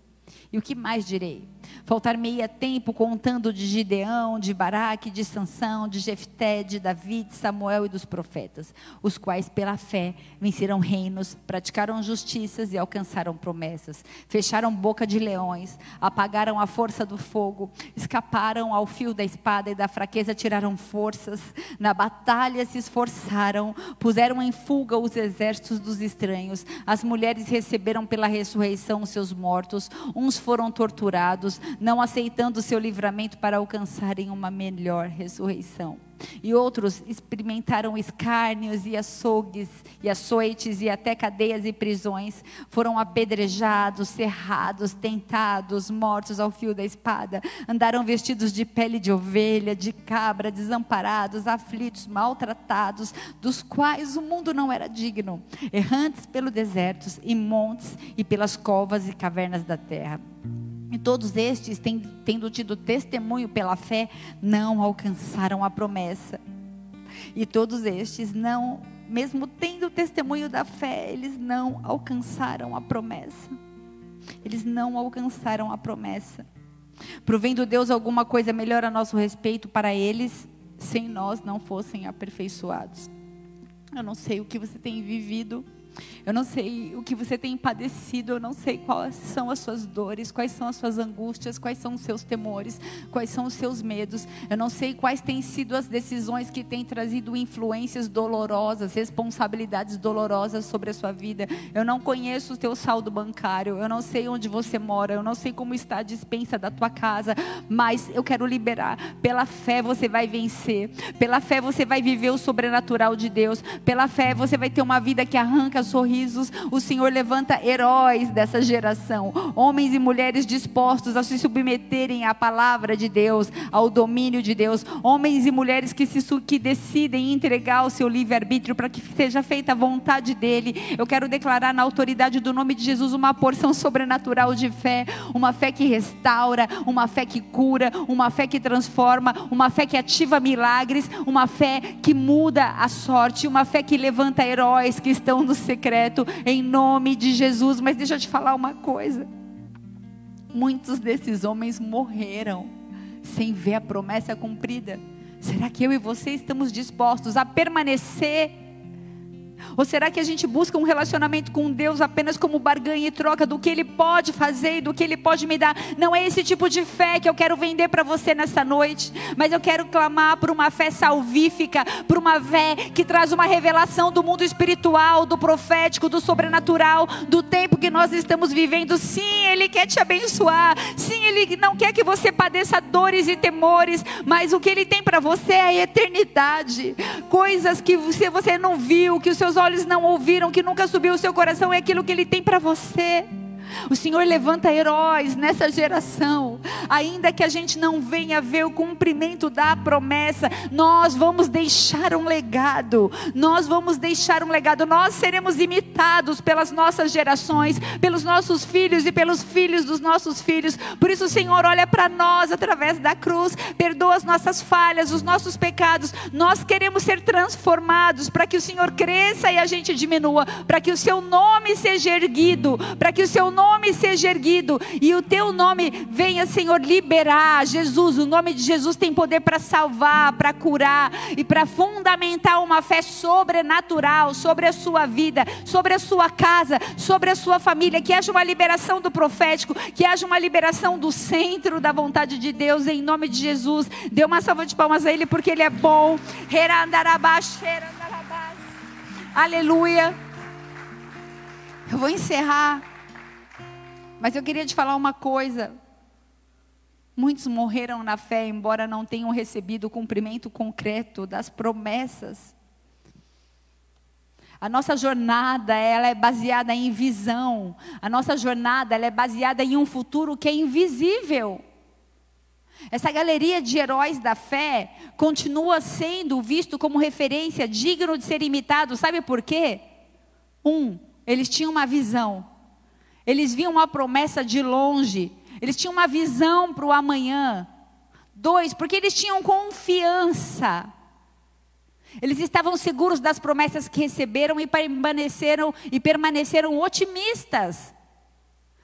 E o que mais direi? Faltar meia tempo contando de Gideão, de Baraque, de Sansão, de Jefté, de Davi, de Samuel e dos profetas, os quais pela fé venceram reinos, praticaram justiças e alcançaram promessas, fecharam boca de leões, apagaram a força do fogo, escaparam ao fio da espada e da fraqueza tiraram forças, na batalha se esforçaram, puseram em fuga os exércitos dos estranhos, as mulheres receberam pela ressurreição seus mortos, uns foram torturados, não aceitando o seu livramento para alcançarem uma melhor ressurreição. E outros experimentaram escárnios e açougues e açoites e até cadeias e prisões. Foram apedrejados, cerrados, tentados, mortos ao fio da espada. Andaram vestidos de pele de ovelha, de cabra, desamparados, aflitos, maltratados, dos quais o mundo não era digno. Errantes pelo desertos e montes e pelas covas e cavernas da terra. E todos estes, tendo tido testemunho pela fé, não alcançaram a promessa. E todos estes não, mesmo tendo testemunho da fé, eles não alcançaram a promessa. Eles não alcançaram a promessa. Provendo Deus alguma coisa melhor a nosso respeito para eles, sem nós não fossem aperfeiçoados. Eu não sei o que você tem vivido eu não sei o que você tem padecido, eu não sei quais são as suas dores, quais são as suas angústias, quais são os seus temores, quais são os seus medos. Eu não sei quais têm sido as decisões que têm trazido influências dolorosas, responsabilidades dolorosas sobre a sua vida. Eu não conheço o teu saldo bancário, eu não sei onde você mora, eu não sei como está a dispensa da tua casa, mas eu quero liberar. Pela fé você vai vencer, pela fé você vai viver o sobrenatural de Deus, pela fé você vai ter uma vida que arranca sorrisos, o Senhor levanta heróis dessa geração, homens e mulheres dispostos a se submeterem à palavra de Deus, ao domínio de Deus, homens e mulheres que, se, que decidem entregar o seu livre-arbítrio para que seja feita a vontade dEle. Eu quero declarar na autoridade do nome de Jesus uma porção sobrenatural de fé, uma fé que restaura, uma fé que cura, uma fé que transforma, uma fé que ativa milagres, uma fé que muda a sorte, uma fé que levanta heróis que estão no em nome de Jesus. Mas deixa eu te falar uma coisa: muitos desses homens morreram sem ver a promessa cumprida. Será que eu e você estamos dispostos a permanecer? Ou será que a gente busca um relacionamento com Deus apenas como barganha e troca do que Ele pode fazer e do que Ele pode me dar? Não é esse tipo de fé que eu quero vender para você nessa noite, mas eu quero clamar por uma fé salvífica, por uma fé que traz uma revelação do mundo espiritual, do profético, do sobrenatural, do tempo que nós estamos vivendo. Sim, Ele quer te abençoar. Sim, Ele não quer que você padeça dores e temores, mas o que Ele tem para você é a eternidade. Coisas que você, você não viu, que os seus olhos não ouviram, que nunca subiu o seu coração, é aquilo que Ele tem para você. O Senhor levanta heróis nessa geração, ainda que a gente não venha ver o cumprimento da promessa, nós vamos deixar um legado, nós vamos deixar um legado, nós seremos imitados pelas nossas gerações, pelos nossos filhos e pelos filhos dos nossos filhos. Por isso, o Senhor olha para nós através da cruz, perdoa as nossas falhas, os nossos pecados. Nós queremos ser transformados para que o Senhor cresça e a gente diminua, para que o seu nome seja erguido, para que o seu nome seja erguido e o teu nome venha, Senhor, liberar. Jesus, o nome de Jesus tem poder para salvar, para curar e para fundamentar uma fé sobrenatural sobre a sua vida, sobre a sua casa, sobre a sua família. Que haja uma liberação do profético, que haja uma liberação do centro da vontade de Deus, em nome de Jesus. Dê uma salva de palmas a Ele, porque Ele é bom. Aleluia. Eu vou encerrar. Mas eu queria te falar uma coisa. Muitos morreram na fé, embora não tenham recebido o cumprimento concreto das promessas. A nossa jornada, ela é baseada em visão. A nossa jornada, ela é baseada em um futuro que é invisível. Essa galeria de heróis da fé continua sendo visto como referência digno de ser imitado. Sabe por quê? Um, eles tinham uma visão. Eles viam uma promessa de longe. Eles tinham uma visão para o amanhã. Dois, porque eles tinham confiança. Eles estavam seguros das promessas que receberam e permaneceram e permaneceram otimistas.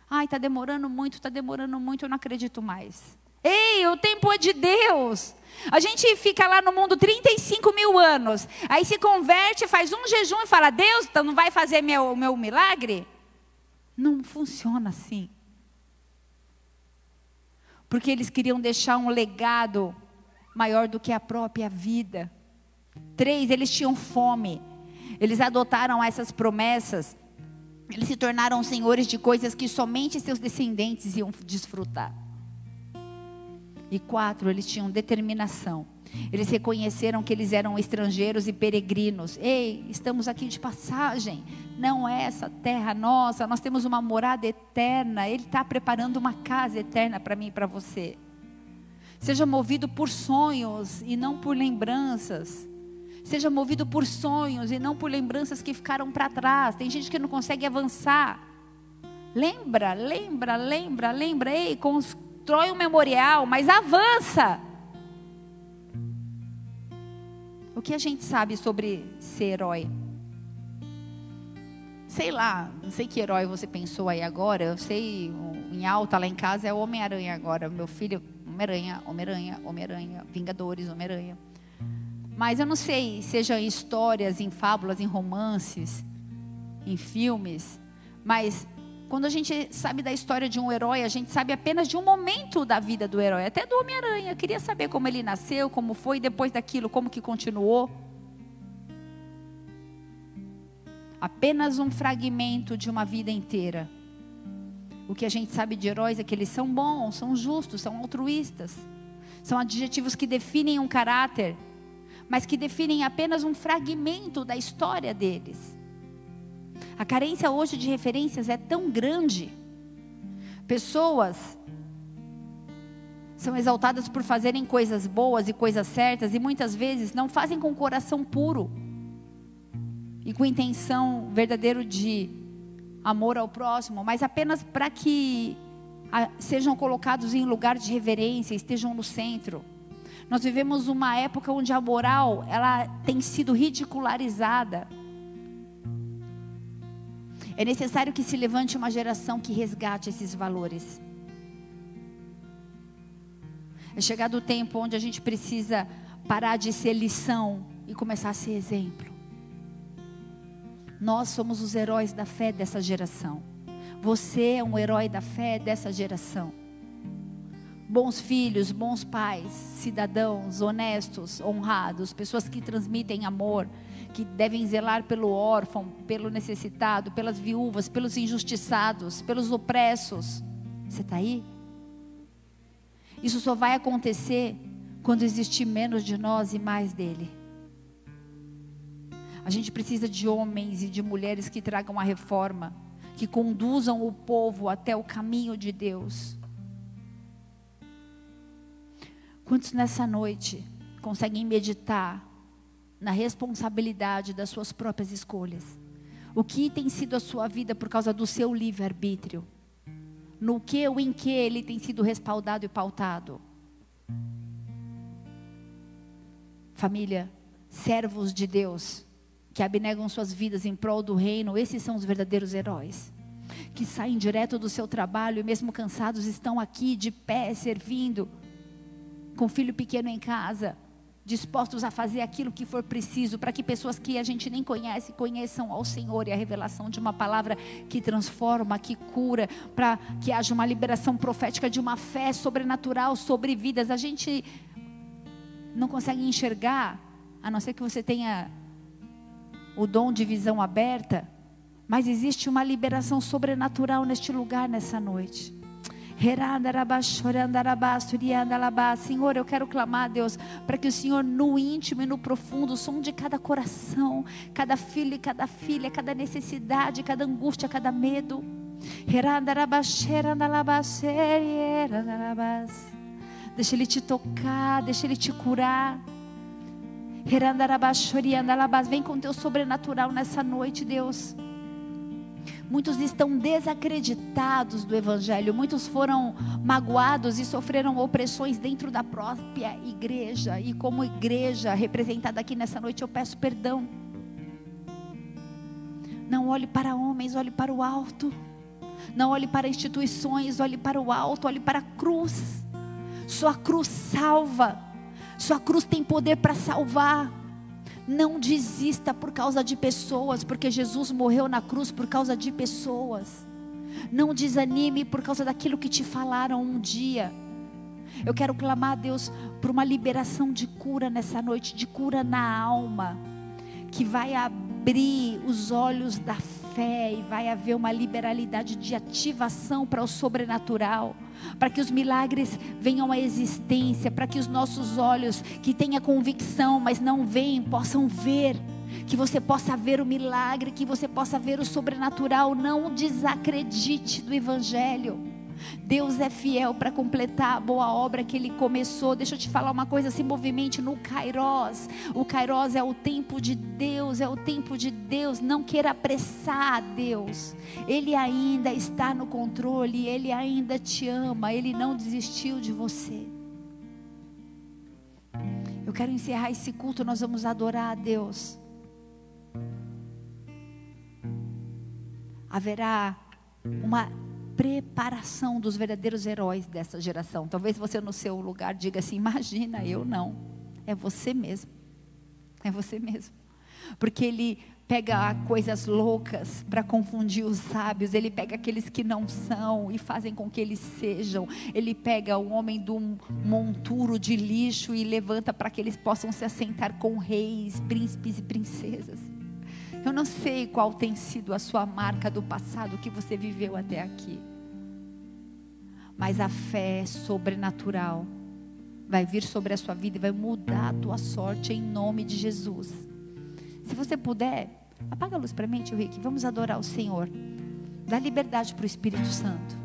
Ai, está demorando muito, está demorando muito, eu não acredito mais. Ei, o tempo é de Deus. A gente fica lá no mundo 35 mil anos, aí se converte, faz um jejum e fala: Deus, então não vai fazer meu, meu milagre? Não funciona assim. Porque eles queriam deixar um legado maior do que a própria vida. Três, eles tinham fome. Eles adotaram essas promessas. Eles se tornaram senhores de coisas que somente seus descendentes iam desfrutar. E quatro, eles tinham determinação. Eles reconheceram que eles eram estrangeiros e peregrinos. Ei, estamos aqui de passagem. Não é essa terra nossa. Nós temos uma morada eterna. Ele está preparando uma casa eterna para mim e para você. Seja movido por sonhos e não por lembranças. Seja movido por sonhos e não por lembranças que ficaram para trás. Tem gente que não consegue avançar. Lembra, lembra, lembra, lembra. Ei, constrói um memorial, mas avança. O que a gente sabe sobre ser herói? Sei lá, não sei que herói você pensou aí agora. Eu sei, em alta lá em casa é o Homem-Aranha agora. Meu filho, Homem-Aranha, Homem-Aranha, Homem-Aranha, Vingadores, Homem-Aranha. Mas eu não sei, seja em histórias, em fábulas, em romances, em filmes, mas quando a gente sabe da história de um herói, a gente sabe apenas de um momento da vida do herói, até do Homem-Aranha. Queria saber como ele nasceu, como foi, depois daquilo, como que continuou. Apenas um fragmento de uma vida inteira. O que a gente sabe de heróis é que eles são bons, são justos, são altruístas. São adjetivos que definem um caráter, mas que definem apenas um fragmento da história deles. A carência hoje de referências é tão grande. Pessoas são exaltadas por fazerem coisas boas e coisas certas e muitas vezes não fazem com o coração puro e com intenção verdadeiro de amor ao próximo, mas apenas para que sejam colocados em lugar de reverência, estejam no centro. Nós vivemos uma época onde a moral ela tem sido ridicularizada. É necessário que se levante uma geração que resgate esses valores. É chegado o tempo onde a gente precisa parar de ser lição e começar a ser exemplo. Nós somos os heróis da fé dessa geração. Você é um herói da fé dessa geração. Bons filhos, bons pais, cidadãos honestos, honrados, pessoas que transmitem amor, que devem zelar pelo órfão, pelo necessitado, pelas viúvas, pelos injustiçados, pelos opressos. Você está aí? Isso só vai acontecer quando existir menos de nós e mais dele. A gente precisa de homens e de mulheres que tragam a reforma, que conduzam o povo até o caminho de Deus. Quantos nessa noite conseguem meditar na responsabilidade das suas próprias escolhas? O que tem sido a sua vida por causa do seu livre-arbítrio? no que ou em que ele tem sido respaldado e pautado. Família, servos de Deus, que abnegam suas vidas em prol do reino, esses são os verdadeiros heróis. Que saem direto do seu trabalho e, mesmo cansados, estão aqui de pé, servindo, com filho pequeno em casa, dispostos a fazer aquilo que for preciso para que pessoas que a gente nem conhece conheçam ao Senhor e a revelação de uma palavra que transforma, que cura, para que haja uma liberação profética de uma fé sobrenatural sobre vidas. A gente não consegue enxergar, a não ser que você tenha o dom de visão aberta, mas existe uma liberação sobrenatural neste lugar nessa noite. Senhor, eu quero clamar, Deus, para que o Senhor, no íntimo e no profundo, som de cada coração, cada filho e cada filha, cada necessidade, cada angústia, cada medo. Deixa Ele te tocar, deixa Ele te curar. Vem com teu sobrenatural nessa noite, Deus. Muitos estão desacreditados do Evangelho, muitos foram magoados e sofreram opressões dentro da própria igreja. E como igreja representada aqui nessa noite, eu peço perdão. Não olhe para homens, olhe para o alto. Não olhe para instituições, olhe para o alto, olhe para a cruz. Sua cruz salva. Sua cruz tem poder para salvar. Não desista por causa de pessoas, porque Jesus morreu na cruz por causa de pessoas. Não desanime por causa daquilo que te falaram um dia. Eu quero clamar a Deus por uma liberação de cura nessa noite, de cura na alma, que vai abrir os olhos da fé e vai haver uma liberalidade de ativação para o sobrenatural para que os milagres venham à existência, para que os nossos olhos, que têm a convicção, mas não veem, possam ver. Que você possa ver o milagre, que você possa ver o sobrenatural. Não desacredite do Evangelho. Deus é fiel para completar a boa obra que Ele começou. Deixa eu te falar uma coisa: se movimente no Kairos. O Kairos é o tempo de Deus, é o tempo de Deus. Não queira apressar a Deus. Ele ainda está no controle, Ele ainda te ama, Ele não desistiu de você. Eu quero encerrar esse culto, nós vamos adorar a Deus. Haverá uma preparação dos verdadeiros heróis dessa geração. Talvez você no seu lugar diga assim: imagina, eu não. É você mesmo. É você mesmo. Porque ele pega coisas loucas para confundir os sábios, ele pega aqueles que não são e fazem com que eles sejam. Ele pega o homem um monturo de lixo e levanta para que eles possam se assentar com reis, príncipes e princesas. Eu não sei qual tem sido a sua marca do passado que você viveu até aqui mas a fé sobrenatural vai vir sobre a sua vida e vai mudar a tua sorte em nome de Jesus. Se você puder, Apaga a luz para mim, tio Rick. Vamos adorar o Senhor. Dá liberdade para o Espírito Santo.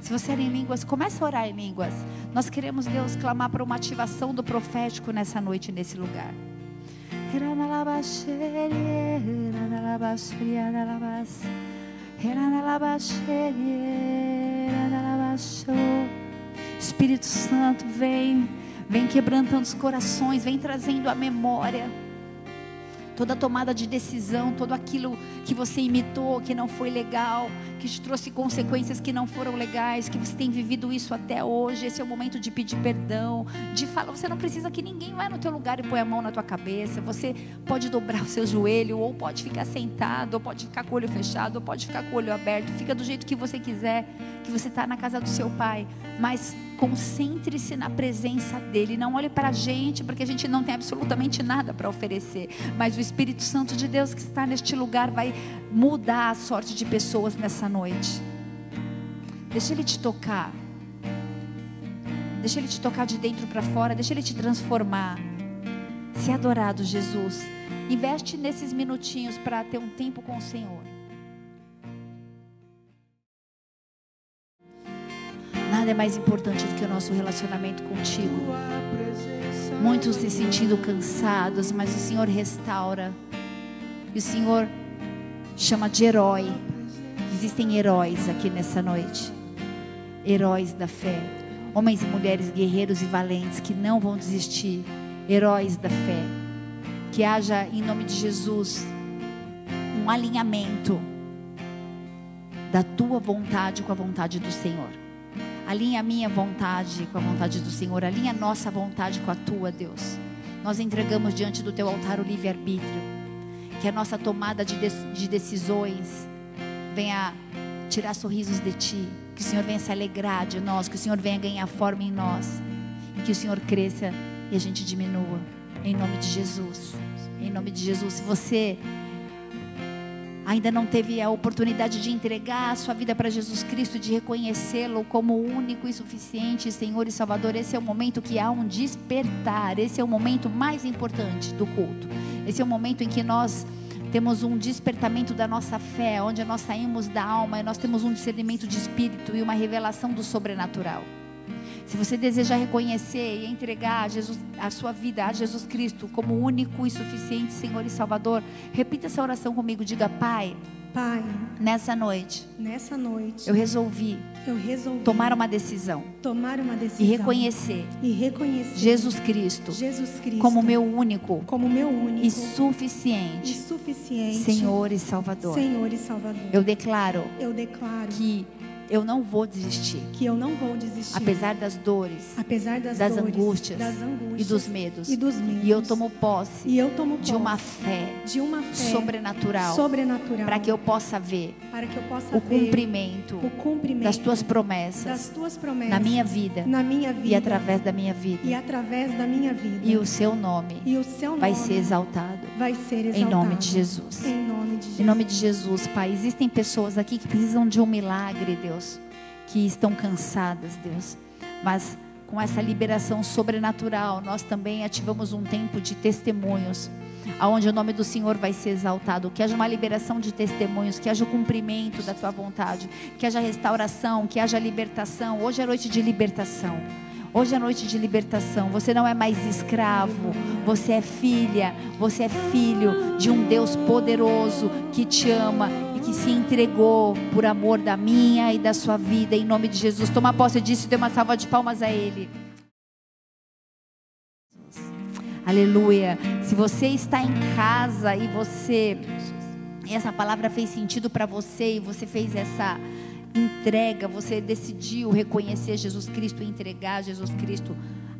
Se você era em línguas, comece a orar em línguas. Nós queremos, Deus, clamar para uma ativação do profético nessa noite, nesse lugar. Espírito Santo, vem, vem quebrantando os corações, vem trazendo a memória toda tomada de decisão, todo aquilo que você imitou que não foi legal, que te trouxe consequências que não foram legais, que você tem vivido isso até hoje. Esse é o momento de pedir perdão, de falar. Você não precisa que ninguém vá no teu lugar e põe a mão na tua cabeça. Você pode dobrar o seu joelho, ou pode ficar sentado, ou pode ficar com o olho fechado, ou pode ficar com o olho aberto. Fica do jeito que você quiser, que você está na casa do seu pai. Mas concentre-se na presença dele. Não olhe para a gente, porque a gente não tem absolutamente nada para oferecer. Mas o Espírito Santo de Deus que está neste lugar vai mudar a sorte de pessoas nessa noite. Deixa ele te tocar. Deixa ele te tocar de dentro para fora. Deixa ele te transformar. Se adorado, Jesus. Investe nesses minutinhos para ter um tempo com o Senhor. Nada é mais importante do que o nosso relacionamento contigo. Muitos se sentindo cansados, mas o Senhor restaura. E o Senhor chama de herói. Existem heróis aqui nessa noite. Heróis da fé. Homens e mulheres guerreiros e valentes que não vão desistir. Heróis da fé. Que haja em nome de Jesus um alinhamento da tua vontade com a vontade do Senhor. Alinha a minha vontade com a vontade do Senhor. Alinha a nossa vontade com a tua, Deus. Nós entregamos diante do teu altar o livre-arbítrio. Que a nossa tomada de, de decisões venha tirar sorrisos de ti. Que o Senhor venha se alegrar de nós. Que o Senhor venha ganhar forma em nós. E que o Senhor cresça e a gente diminua. Em nome de Jesus. Em nome de Jesus. Se você ainda não teve a oportunidade de entregar a sua vida para Jesus Cristo, de reconhecê-lo como único e suficiente Senhor e Salvador, esse é o momento que há um despertar, esse é o momento mais importante do culto. Esse é o momento em que nós temos um despertamento da nossa fé, onde nós saímos da alma e nós temos um discernimento de espírito e uma revelação do sobrenatural. Se você deseja reconhecer e entregar a, Jesus, a sua vida a Jesus Cristo como único e suficiente Senhor e Salvador, repita essa oração comigo. Diga, Pai. Pai, nessa noite, nessa noite, eu resolvi, eu resolvi tomar uma decisão, tomar uma decisão e reconhecer, e reconhecer Jesus Cristo, Jesus Cristo como meu único, como meu único e suficiente, e suficiente Senhor e Salvador. Senhor e Salvador. Eu declaro, eu declaro que eu não vou desistir. Que eu não vou desistir. Apesar das dores. Apesar das, das, dores, angústias, das angústias e dos medos. E dos medos. E eu tomo posse. E eu tomo posse de uma fé. De uma fé sobrenatural. Sobrenatural. Para que eu possa ver. Para que eu possa o ver cumprimento. O cumprimento das tuas promessas. Das tuas promessas. Na minha vida. Na minha vida. E através da minha vida. E através da minha vida. E o seu nome. E o seu nome vai ser exaltado. Vai ser exaltado. Em nome de Jesus. Em nome de Jesus. Em nome de Jesus, Pai. Existem pessoas aqui que precisam de um milagre, Deus que estão cansadas, Deus. Mas com essa liberação sobrenatural, nós também ativamos um tempo de testemunhos, aonde o nome do Senhor vai ser exaltado, que haja uma liberação de testemunhos, que haja o cumprimento da tua vontade, que haja restauração, que haja libertação. Hoje é noite de libertação. Hoje é noite de libertação. Você não é mais escravo, você é filha, você é filho de um Deus poderoso que te ama que se entregou por amor da minha e da sua vida, em nome de Jesus. Toma posse disso e dê uma salva de palmas a Ele. Aleluia. Se você está em casa e você essa palavra fez sentido para você e você fez essa entrega, você decidiu reconhecer Jesus Cristo, entregar Jesus Cristo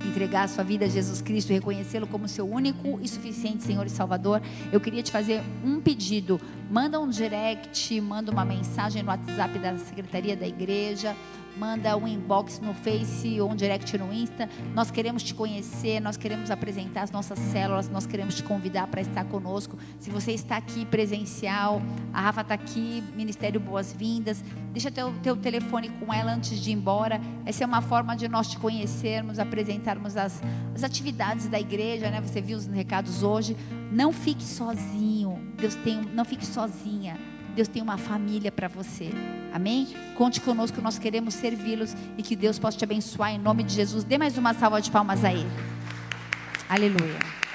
entregar a sua vida a Jesus Cristo, reconhecê-lo como seu único e suficiente Senhor e Salvador, eu queria te fazer um pedido. Manda um direct, manda uma mensagem no WhatsApp da secretaria da igreja manda um inbox no Face ou um direct no Insta. Nós queremos te conhecer, nós queremos apresentar as nossas células, nós queremos te convidar para estar conosco. Se você está aqui presencial, a Rafa está aqui, Ministério Boas-Vindas. Deixa teu teu telefone com ela antes de ir embora. Essa é uma forma de nós te conhecermos, apresentarmos as, as atividades da igreja, né? Você viu os recados hoje. Não fique sozinho. Deus tem, não fique sozinha. Deus tem uma família para você. Amém? Conte conosco, nós queremos servi-los e que Deus possa te abençoar em nome de Jesus. Dê mais uma salva de palmas a Ele. Aleluia.